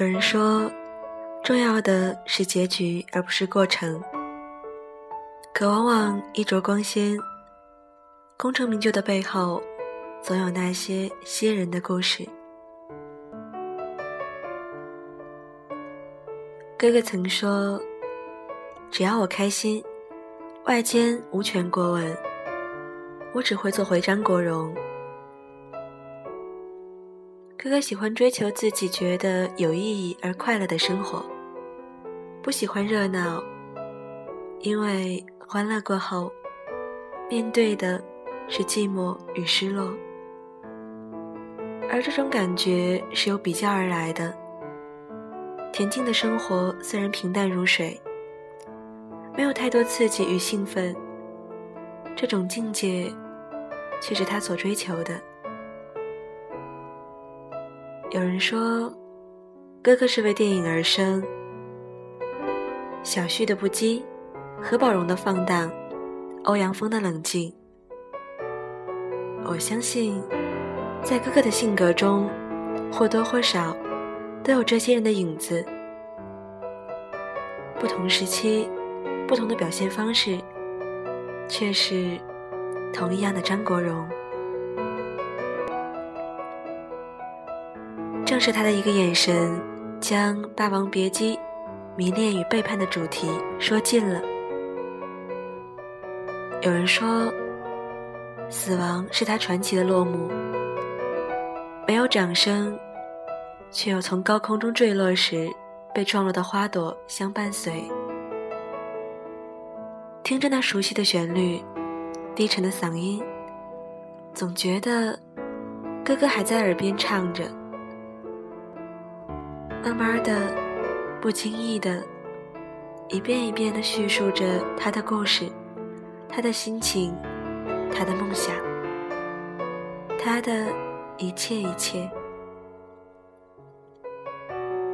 有人说，重要的是结局，而不是过程。可往往衣着光鲜、功成名就的背后，总有那些鲜人的故事。哥哥曾说：“只要我开心，外间无权过问，我只会做回张国荣。”哥哥喜欢追求自己觉得有意义而快乐的生活，不喜欢热闹，因为欢乐过后，面对的是寂寞与失落，而这种感觉是由比较而来的。恬静的生活虽然平淡如水，没有太多刺激与兴奋，这种境界却是他所追求的。有人说，哥哥是为电影而生。小旭的不羁，何宝荣的放荡，欧阳锋的冷静。我相信，在哥哥的性格中，或多或少都有这些人的影子。不同时期，不同的表现方式，却是同一样的张国荣。是他的一个眼神，将《霸王别姬》迷恋与背叛的主题说尽了。有人说，死亡是他传奇的落幕，没有掌声，却又从高空中坠落时，被撞落的花朵相伴随。听着那熟悉的旋律，低沉的嗓音，总觉得哥哥还在耳边唱着。慢慢的，不经意的，一遍一遍的叙述着他的故事，他的心情，他的梦想，他的一切一切。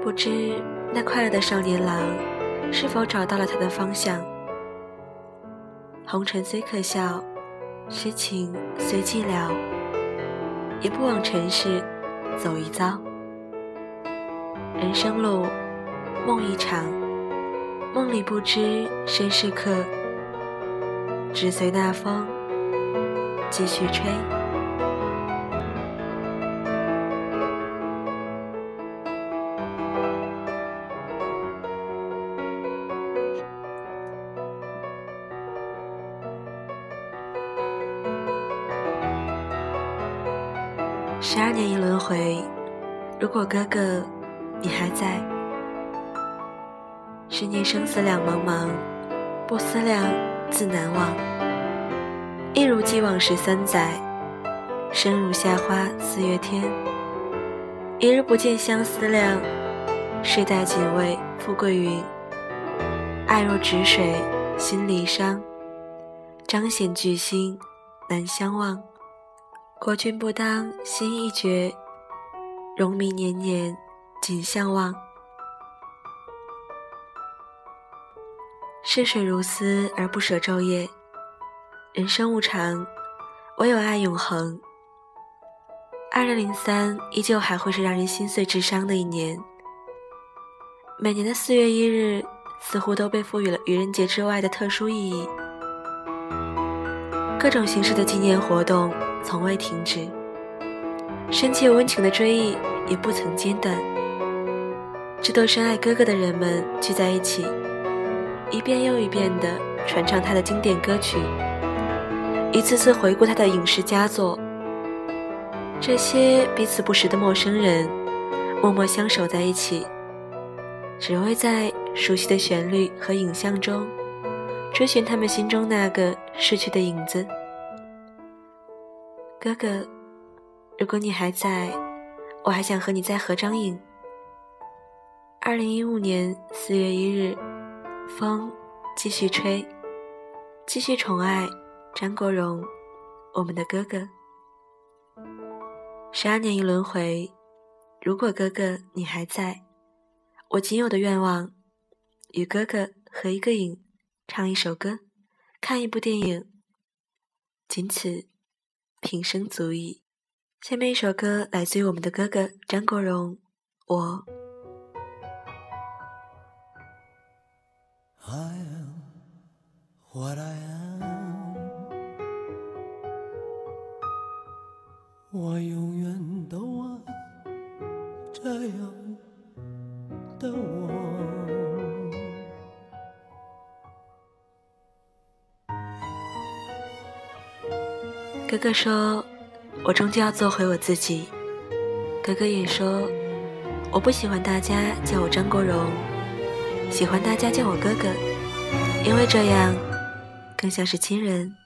不知那快乐的少年郎是否找到了他的方向？红尘虽可笑，痴情虽寂寥，也不枉尘世走一遭。人生路，梦一场，梦里不知身是客，只随那风继续吹。十二年一轮回，如果哥哥。你还在？十年生死两茫茫，不思量，自难忘。一如既往十三载，生如夏花四月天。一日不见相思量，世代仅为富贵云。爱若止水心离殇，彰显巨星难相忘。国君不当心一绝，荣名年年。仅相望，逝水如斯而不舍昼夜。人生无常，唯有爱永恒。二零零三依旧还会是让人心碎至伤的一年。每年的四月一日似乎都被赋予了愚人节之外的特殊意义，各种形式的纪念活动从未停止，深切温情的追忆也不曾间断。是多深爱哥哥的人们聚在一起，一遍又一遍的传唱他的经典歌曲，一次次回顾他的影视佳作。这些彼此不识的陌生人，默默相守在一起，只为在熟悉的旋律和影像中，追寻他们心中那个逝去的影子。哥哥，如果你还在，我还想和你再合张影。二零一五年四月一日，风继续吹，继续宠爱张国荣，我们的哥哥。十二年一轮回，如果哥哥你还在，我仅有的愿望，与哥哥合一个影，唱一首歌，看一部电影，仅此，平生足矣。下面一首歌来自于我们的哥哥张国荣，我。I I am what am，我永远都这样的我。哥哥说，我终究要做回我自己。哥哥也说，我不喜欢大家叫我张国荣。喜欢大家叫我哥哥，因为这样更像是亲人。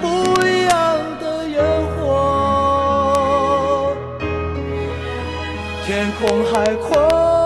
不一样的烟火，天空海阔。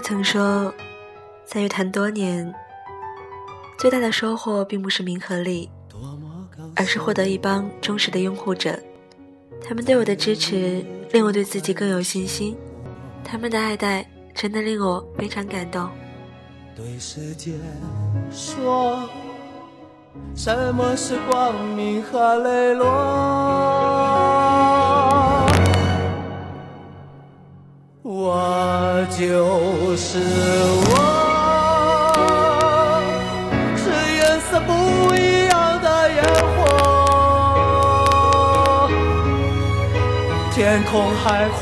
曾说，在乐坛多年，最大的收获并不是名和利，而是获得一帮忠实的拥护者。他们对我的支持，令我对自己更有信心；他们的爱戴，真的令我非常感动。对世界说，什么是光明和磊落？我就是我，是颜色不一样的烟火，天空海阔。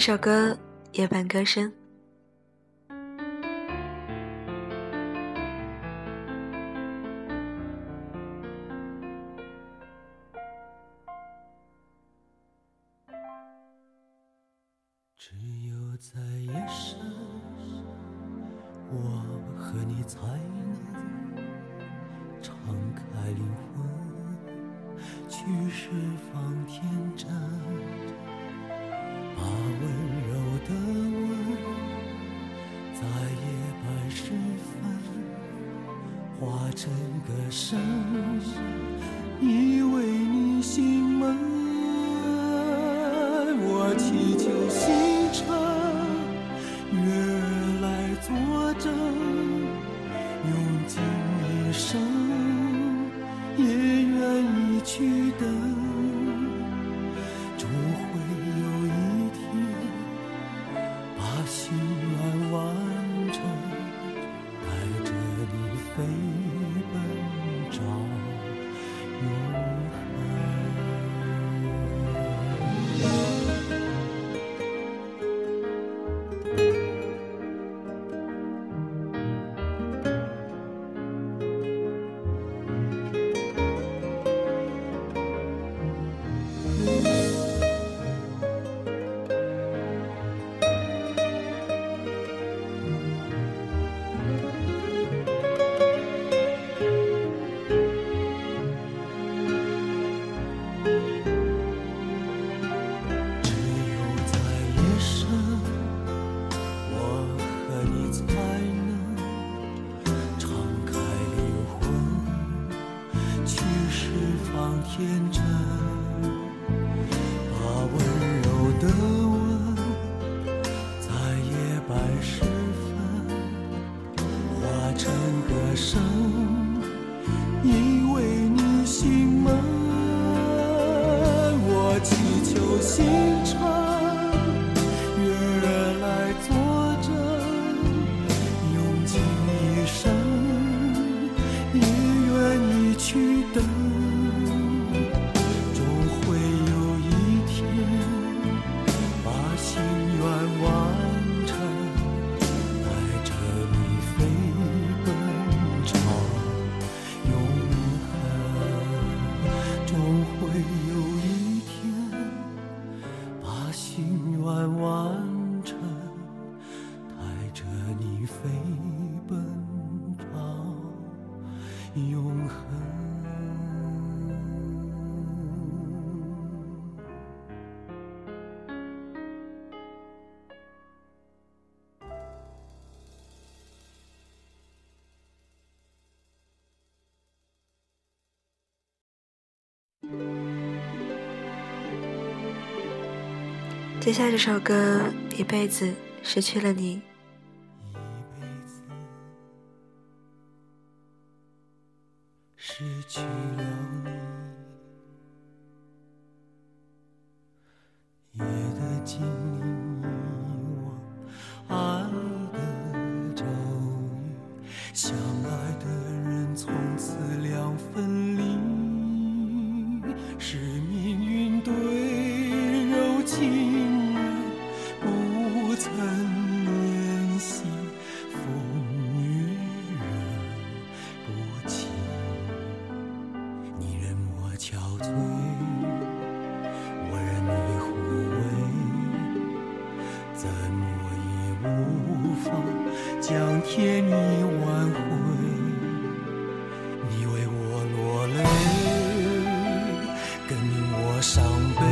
这首歌，夜半歌声。化成歌声，依偎你心门。我祈求星辰。接下这首歌，一辈子失去了你。夜已挽回，你为我落泪，更令我伤悲，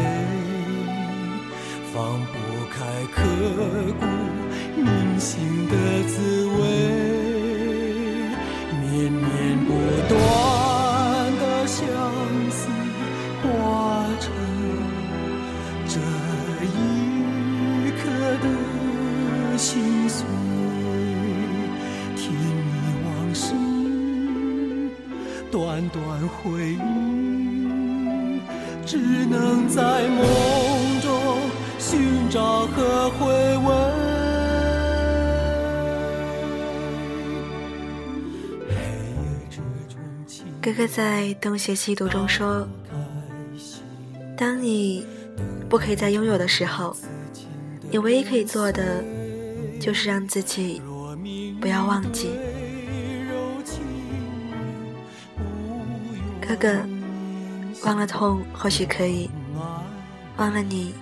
放不开，刻骨。只能在梦中寻找和回味。哥哥在《东邪西毒》中说：“当你不可以再拥有的时候，你唯一可以做的就是让自己不要忘记。”哥哥。忘了痛或许可以，忘了你，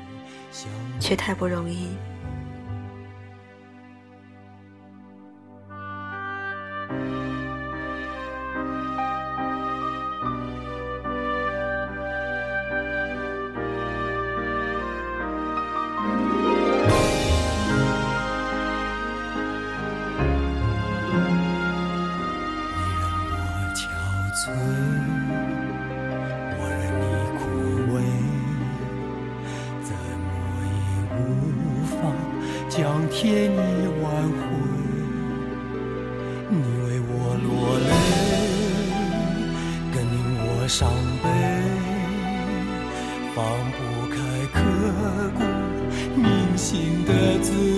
却太不容易。难以挽回，你为我落泪，更令我伤悲，放不开刻骨铭心的滋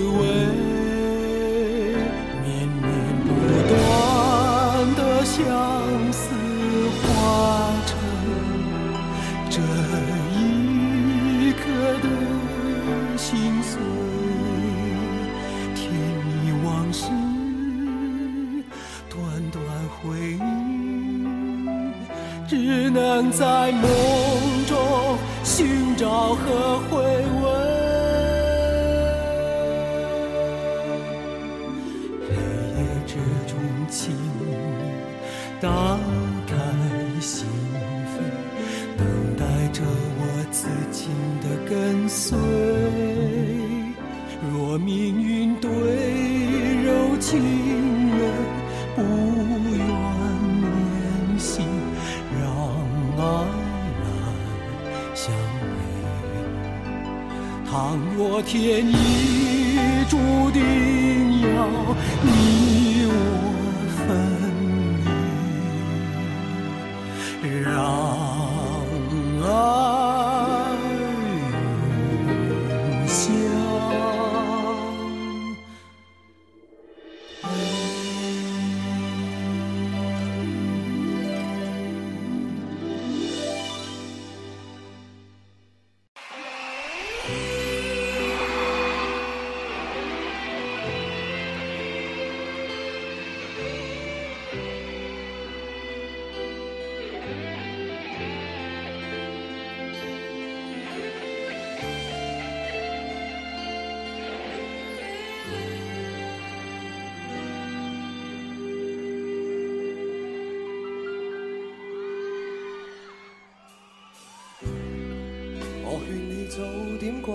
跟随，若命运对柔情人不愿怜惜，让爱来相陪。倘若天意。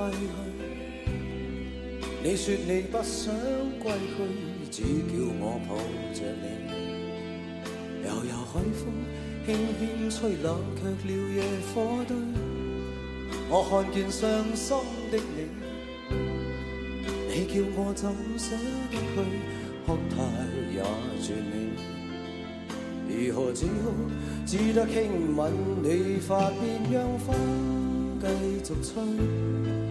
归去，你说你不想归去，只叫我抱着你。悠悠海风，轻轻吹，冷却了野火堆。我看见伤心的你，你叫我怎舍得去？哭态也绝美，如何只好只得轻吻你发边，让风继续吹。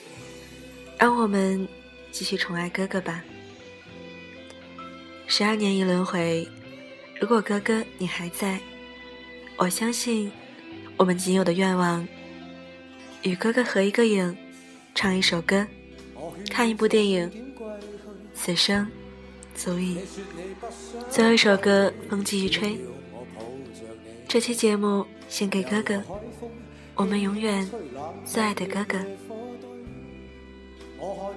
让我们继续宠爱哥哥吧。十二年一轮回，如果哥哥你还在，我相信我们仅有的愿望：与哥哥合一个影，唱一首歌，看一部电影，此生足矣。最后一首歌《风继续吹》，这期节目献给哥哥，我们永远最爱的哥哥。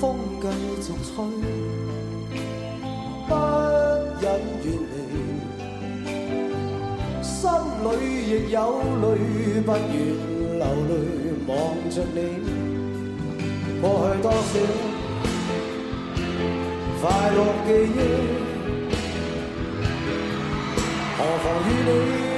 风继续吹，不忍远离，心里亦有泪，不愿流泪望着你。过去多少快乐记忆，何妨与你。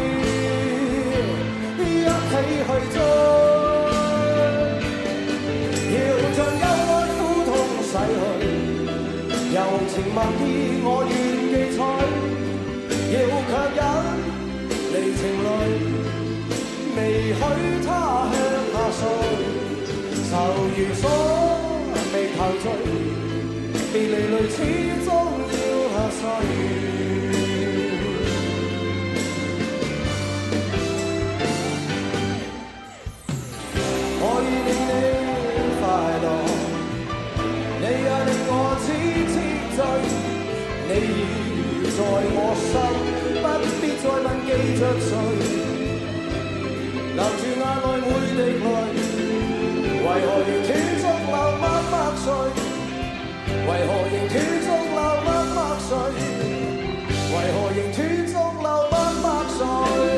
我愿记取，要强忍离情泪，未许他向下垂，愁如锁，未求醉，别离泪始终要下垂。我令你快乐，你也令我痴痴醉。你已在我心，不必再问记着谁。留住眼内每滴泪，为何仍断续流默默垂？为何仍断续流默默垂？为何仍断续流默默垂？